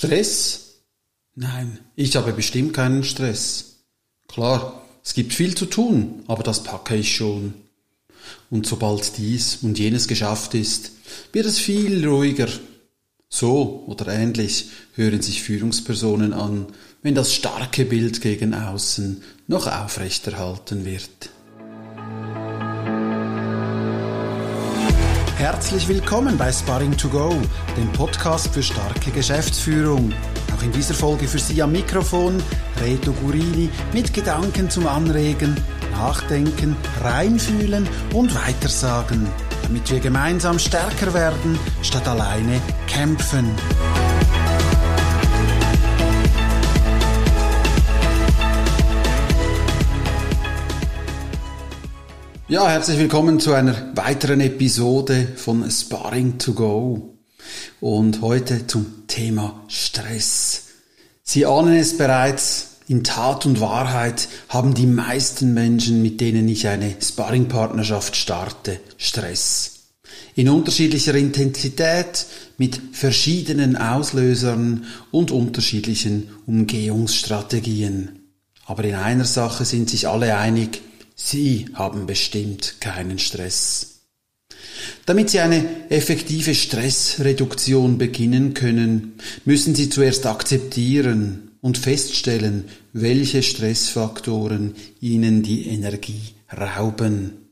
Stress? Nein, ich habe bestimmt keinen Stress. Klar, es gibt viel zu tun, aber das packe ich schon. Und sobald dies und jenes geschafft ist, wird es viel ruhiger. So oder ähnlich hören sich Führungspersonen an, wenn das starke Bild gegen außen noch aufrechterhalten wird. Herzlich willkommen bei Sparring to Go, dem Podcast für starke Geschäftsführung. Auch in dieser Folge für Sie am Mikrofon Reto Gurini mit Gedanken zum Anregen, Nachdenken, Reinfühlen und Weitersagen, damit wir gemeinsam stärker werden, statt alleine kämpfen. Ja, herzlich willkommen zu einer weiteren Episode von Sparring to Go. Und heute zum Thema Stress. Sie ahnen es bereits, in Tat und Wahrheit haben die meisten Menschen, mit denen ich eine Sparringpartnerschaft starte, Stress. In unterschiedlicher Intensität, mit verschiedenen Auslösern und unterschiedlichen Umgehungsstrategien. Aber in einer Sache sind sich alle einig, Sie haben bestimmt keinen Stress. Damit Sie eine effektive Stressreduktion beginnen können, müssen Sie zuerst akzeptieren und feststellen, welche Stressfaktoren Ihnen die Energie rauben.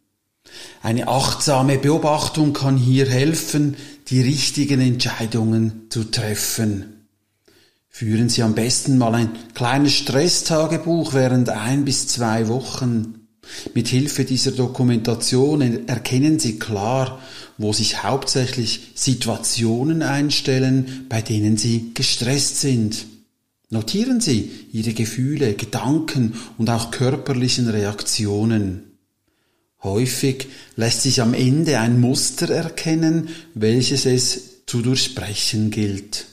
Eine achtsame Beobachtung kann hier helfen, die richtigen Entscheidungen zu treffen. Führen Sie am besten mal ein kleines Stresstagebuch während ein bis zwei Wochen. Mit Hilfe dieser Dokumentation erkennen Sie klar, wo sich hauptsächlich Situationen einstellen, bei denen Sie gestresst sind. Notieren Sie Ihre Gefühle, Gedanken und auch körperlichen Reaktionen. Häufig lässt sich am Ende ein Muster erkennen, welches es zu durchbrechen gilt.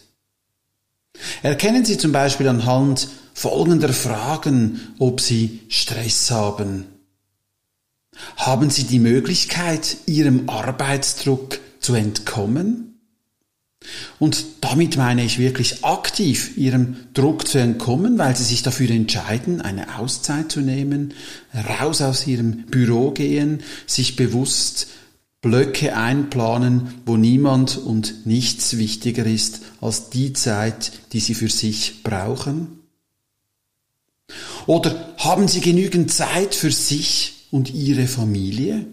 Erkennen Sie zum Beispiel anhand folgender Fragen, ob Sie Stress haben. Haben Sie die Möglichkeit, Ihrem Arbeitsdruck zu entkommen? Und damit meine ich wirklich aktiv Ihrem Druck zu entkommen, weil Sie sich dafür entscheiden, eine Auszeit zu nehmen, raus aus Ihrem Büro gehen, sich bewusst Blöcke einplanen, wo niemand und nichts wichtiger ist als die Zeit, die Sie für sich brauchen? Oder haben Sie genügend Zeit für sich und ihre Familie?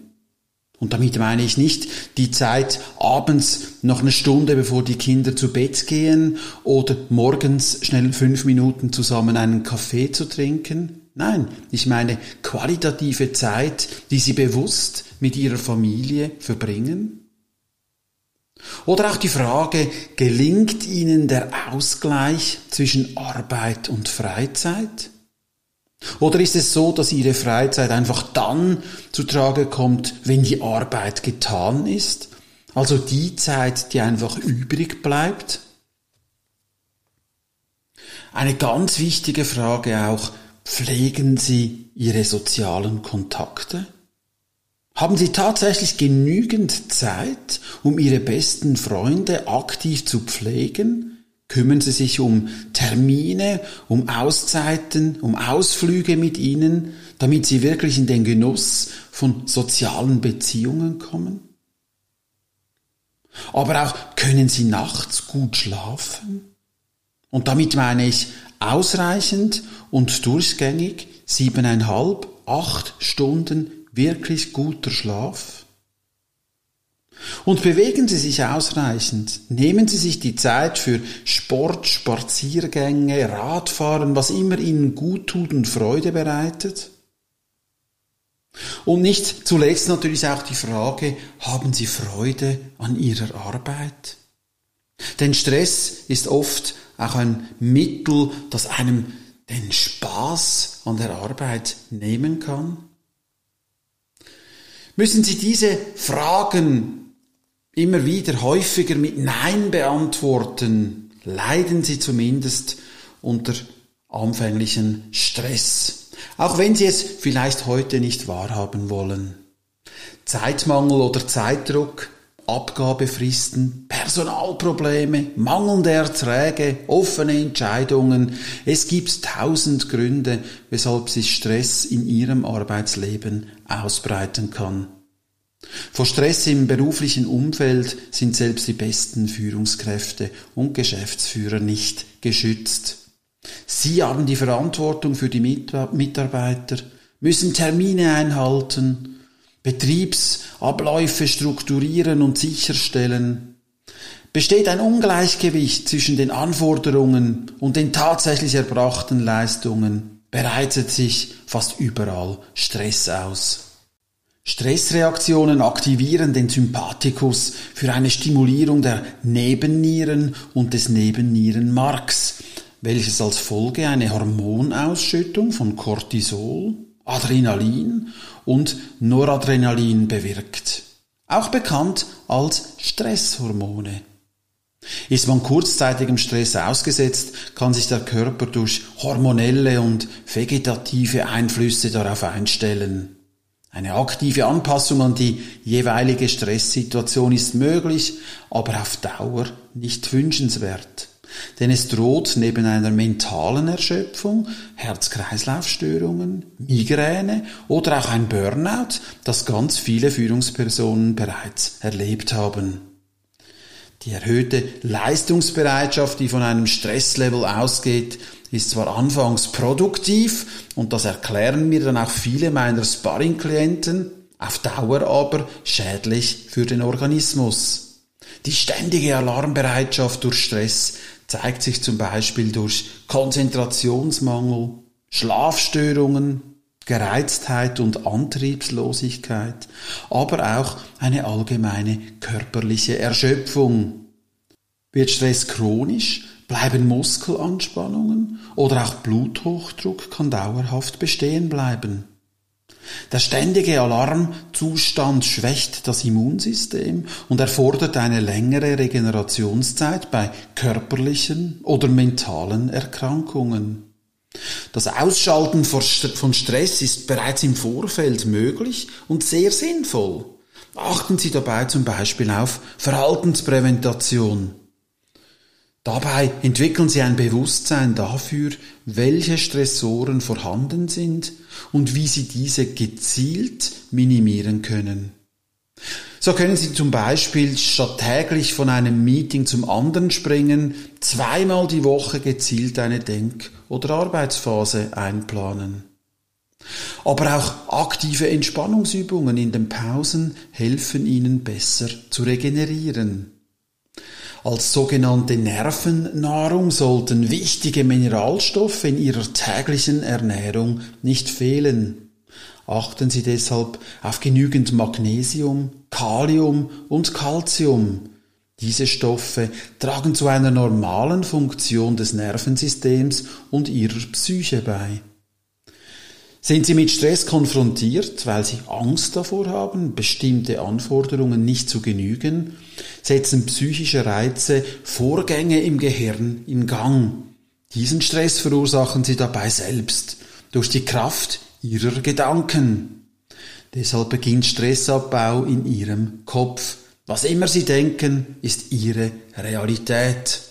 Und damit meine ich nicht die Zeit abends noch eine Stunde, bevor die Kinder zu Bett gehen oder morgens schnell fünf Minuten zusammen einen Kaffee zu trinken. Nein, ich meine qualitative Zeit, die sie bewusst mit ihrer Familie verbringen. Oder auch die Frage, gelingt ihnen der Ausgleich zwischen Arbeit und Freizeit? Oder ist es so, dass Ihre Freizeit einfach dann zu Trage kommt, wenn die Arbeit getan ist? Also die Zeit, die einfach übrig bleibt? Eine ganz wichtige Frage auch, pflegen Sie Ihre sozialen Kontakte? Haben Sie tatsächlich genügend Zeit, um Ihre besten Freunde aktiv zu pflegen? Kümmern Sie sich um Termine, um Auszeiten, um Ausflüge mit ihnen, damit Sie wirklich in den Genuss von sozialen Beziehungen kommen? Aber auch können Sie nachts gut schlafen? Und damit meine ich ausreichend und durchgängig siebeneinhalb, acht Stunden wirklich guter Schlaf? Und bewegen Sie sich ausreichend. Nehmen Sie sich die Zeit für Sport, Spaziergänge, Radfahren, was immer Ihnen gut tut und Freude bereitet. Und nicht zuletzt natürlich auch die Frage, haben Sie Freude an Ihrer Arbeit? Denn Stress ist oft auch ein Mittel, das einem den Spaß an der Arbeit nehmen kann. Müssen Sie diese Fragen immer wieder häufiger mit Nein beantworten, leiden sie zumindest unter anfänglichen Stress. Auch wenn sie es vielleicht heute nicht wahrhaben wollen. Zeitmangel oder Zeitdruck, Abgabefristen, Personalprobleme, mangelnde Erträge, offene Entscheidungen. Es gibt tausend Gründe, weshalb sich Stress in Ihrem Arbeitsleben ausbreiten kann. Vor Stress im beruflichen Umfeld sind selbst die besten Führungskräfte und Geschäftsführer nicht geschützt. Sie haben die Verantwortung für die Mitarbeiter, müssen Termine einhalten, Betriebsabläufe strukturieren und sicherstellen. Besteht ein Ungleichgewicht zwischen den Anforderungen und den tatsächlich erbrachten Leistungen, bereitet sich fast überall Stress aus. Stressreaktionen aktivieren den Sympathikus für eine Stimulierung der Nebennieren und des Nebennierenmarks, welches als Folge eine Hormonausschüttung von Cortisol, Adrenalin und Noradrenalin bewirkt. Auch bekannt als Stresshormone. Ist man kurzzeitigem Stress ausgesetzt, kann sich der Körper durch hormonelle und vegetative Einflüsse darauf einstellen. Eine aktive Anpassung an die jeweilige Stresssituation ist möglich, aber auf Dauer nicht wünschenswert. Denn es droht neben einer mentalen Erschöpfung Herz-Kreislauf-Störungen, Migräne oder auch ein Burnout, das ganz viele Führungspersonen bereits erlebt haben. Die erhöhte Leistungsbereitschaft, die von einem Stresslevel ausgeht, ist zwar anfangs produktiv und das erklären mir dann auch viele meiner Sparring-Klienten, auf Dauer aber schädlich für den Organismus. Die ständige Alarmbereitschaft durch Stress zeigt sich zum Beispiel durch Konzentrationsmangel, Schlafstörungen, Gereiztheit und Antriebslosigkeit, aber auch eine allgemeine körperliche Erschöpfung. Wird Stress chronisch, bleiben Muskelanspannungen oder auch Bluthochdruck kann dauerhaft bestehen bleiben. Der ständige Alarmzustand schwächt das Immunsystem und erfordert eine längere Regenerationszeit bei körperlichen oder mentalen Erkrankungen. Das Ausschalten von Stress ist bereits im Vorfeld möglich und sehr sinnvoll. Achten Sie dabei zum Beispiel auf Verhaltenspräventation. Dabei entwickeln Sie ein Bewusstsein dafür, welche Stressoren vorhanden sind und wie Sie diese gezielt minimieren können. So können Sie zum Beispiel statt täglich von einem Meeting zum anderen springen, zweimal die Woche gezielt eine Denk- oder Arbeitsphase einplanen. Aber auch aktive Entspannungsübungen in den Pausen helfen Ihnen besser zu regenerieren. Als sogenannte Nervennahrung sollten wichtige Mineralstoffe in Ihrer täglichen Ernährung nicht fehlen. Achten Sie deshalb auf genügend Magnesium, Kalium und Calcium. Diese Stoffe tragen zu einer normalen Funktion des Nervensystems und Ihrer Psyche bei. Sind Sie mit Stress konfrontiert, weil Sie Angst davor haben, bestimmte Anforderungen nicht zu genügen, setzen psychische Reize Vorgänge im Gehirn in Gang. Diesen Stress verursachen Sie dabei selbst durch die Kraft Ihrer Gedanken. Deshalb beginnt Stressabbau in Ihrem Kopf. Was immer Sie denken, ist Ihre Realität.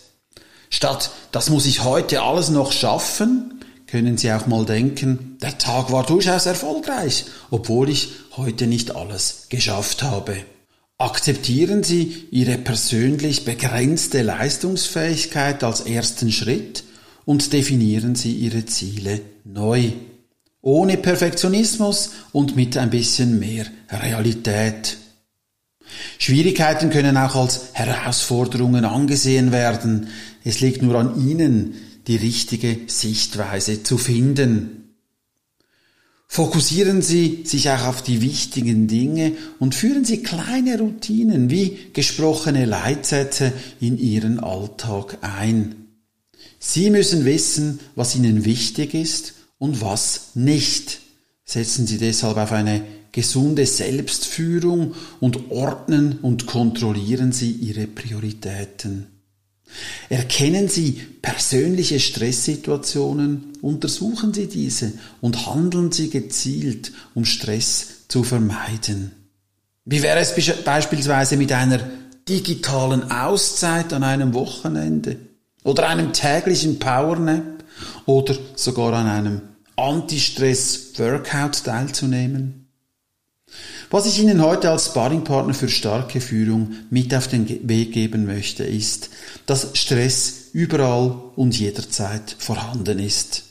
Statt das muss ich heute alles noch schaffen, können Sie auch mal denken, der Tag war durchaus erfolgreich, obwohl ich heute nicht alles geschafft habe. Akzeptieren Sie Ihre persönlich begrenzte Leistungsfähigkeit als ersten Schritt und definieren Sie Ihre Ziele neu. Ohne Perfektionismus und mit ein bisschen mehr Realität. Schwierigkeiten können auch als Herausforderungen angesehen werden. Es liegt nur an Ihnen, die richtige Sichtweise zu finden. Fokussieren Sie sich auch auf die wichtigen Dinge und führen Sie kleine Routinen wie gesprochene Leitsätze in Ihren Alltag ein. Sie müssen wissen, was Ihnen wichtig ist und was nicht. Setzen Sie deshalb auf eine gesunde Selbstführung und ordnen und kontrollieren Sie Ihre Prioritäten. Erkennen Sie persönliche Stresssituationen, untersuchen Sie diese und handeln Sie gezielt, um Stress zu vermeiden. Wie wäre es beispielsweise mit einer digitalen Auszeit an einem Wochenende oder einem täglichen Powernap oder sogar an einem Anti-Stress-Workout teilzunehmen? Was ich Ihnen heute als Sparringpartner für starke Führung mit auf den Weg geben möchte, ist, dass Stress überall und jederzeit vorhanden ist.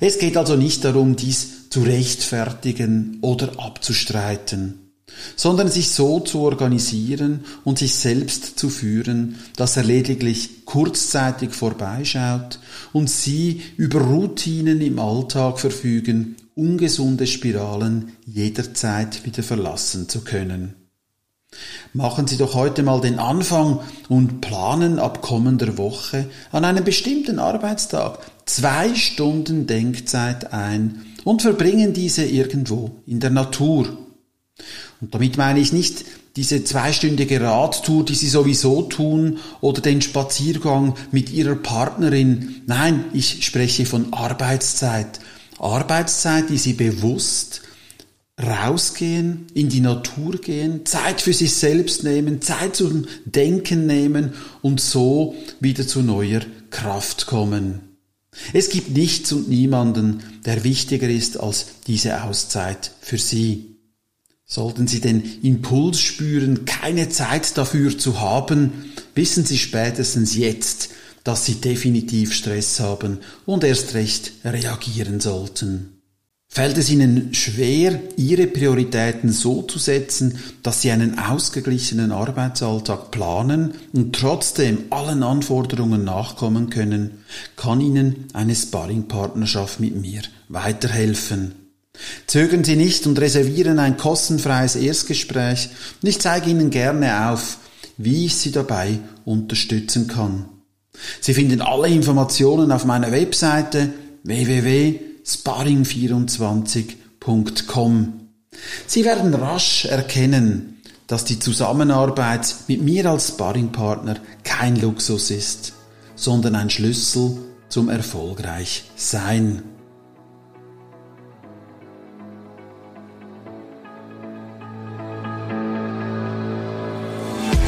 Es geht also nicht darum, dies zu rechtfertigen oder abzustreiten sondern sich so zu organisieren und sich selbst zu führen, dass er lediglich kurzzeitig vorbeischaut und Sie über Routinen im Alltag verfügen, ungesunde Spiralen jederzeit wieder verlassen zu können. Machen Sie doch heute mal den Anfang und planen ab kommender Woche an einem bestimmten Arbeitstag zwei Stunden Denkzeit ein und verbringen diese irgendwo in der Natur und damit meine ich nicht diese zweistündige Radtour, die Sie sowieso tun, oder den Spaziergang mit Ihrer Partnerin. Nein, ich spreche von Arbeitszeit. Arbeitszeit, die Sie bewusst rausgehen, in die Natur gehen, Zeit für sich selbst nehmen, Zeit zum Denken nehmen und so wieder zu neuer Kraft kommen. Es gibt nichts und niemanden, der wichtiger ist als diese Auszeit für Sie. Sollten Sie den Impuls spüren, keine Zeit dafür zu haben, wissen Sie spätestens jetzt, dass Sie definitiv Stress haben und erst recht reagieren sollten. Fällt es Ihnen schwer, Ihre Prioritäten so zu setzen, dass Sie einen ausgeglichenen Arbeitsalltag planen und trotzdem allen Anforderungen nachkommen können, kann Ihnen eine Sparringpartnerschaft mit mir weiterhelfen. Zögern Sie nicht und reservieren ein kostenfreies Erstgespräch und ich zeige Ihnen gerne auf, wie ich Sie dabei unterstützen kann. Sie finden alle Informationen auf meiner Webseite www.sparring24.com. Sie werden rasch erkennen, dass die Zusammenarbeit mit mir als Sparringpartner kein Luxus ist, sondern ein Schlüssel zum erfolgreich Sein.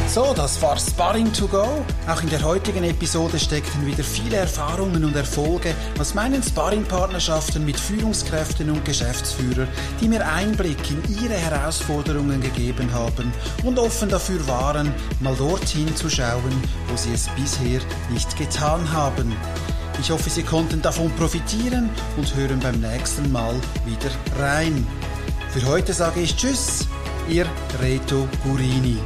So, das war Sparring to go. Auch in der heutigen Episode steckten wieder viele Erfahrungen und Erfolge aus meinen Sparring-Partnerschaften mit Führungskräften und Geschäftsführern, die mir Einblick in ihre Herausforderungen gegeben haben und offen dafür waren, mal dorthin zu schauen, wo sie es bisher nicht getan haben. Ich hoffe, Sie konnten davon profitieren und hören beim nächsten Mal wieder rein. Für heute sage ich Tschüss, Ihr Reto Gurini.